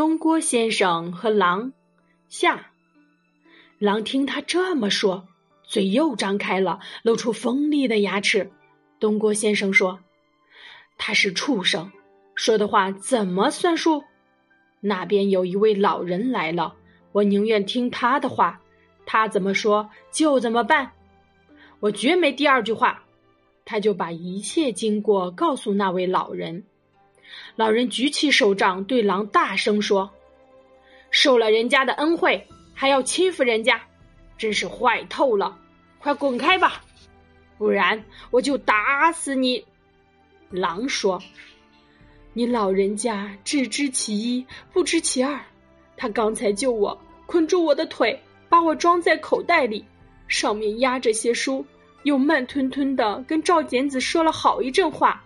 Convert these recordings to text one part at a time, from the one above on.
东郭先生和狼下。狼听他这么说，嘴又张开了，露出锋利的牙齿。东郭先生说：“他是畜生，说的话怎么算数？那边有一位老人来了，我宁愿听他的话，他怎么说就怎么办。我绝没第二句话。”他就把一切经过告诉那位老人。老人举起手杖，对狼大声说：“受了人家的恩惠，还要欺负人家，真是坏透了！快滚开吧，不然我就打死你！”狼说：“你老人家只知其一，不知其二。他刚才救我，捆住我的腿，把我装在口袋里，上面压着些书，又慢吞吞的跟赵简子说了好一阵话。”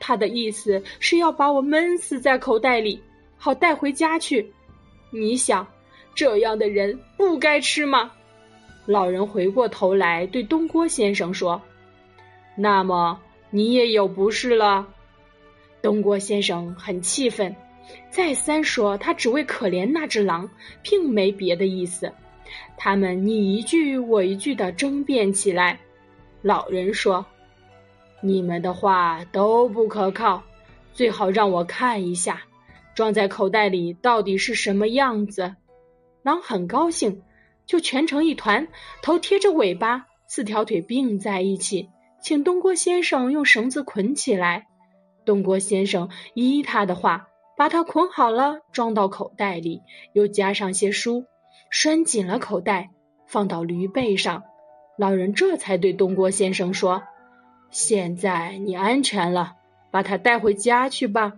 他的意思是要把我闷死在口袋里，好带回家去。你想，这样的人不该吃吗？老人回过头来对东郭先生说：“那么你也有不是了。”东郭先生很气愤，再三说他只为可怜那只狼，并没别的意思。他们你一句我一句的争辩起来。老人说。你们的话都不可靠，最好让我看一下，装在口袋里到底是什么样子。狼很高兴，就蜷成一团，头贴着尾巴，四条腿并在一起，请东郭先生用绳子捆起来。东郭先生依他的话，把它捆好了，装到口袋里，又加上些书，拴紧了口袋，放到驴背上。老人这才对东郭先生说。现在你安全了，把它带回家去吧。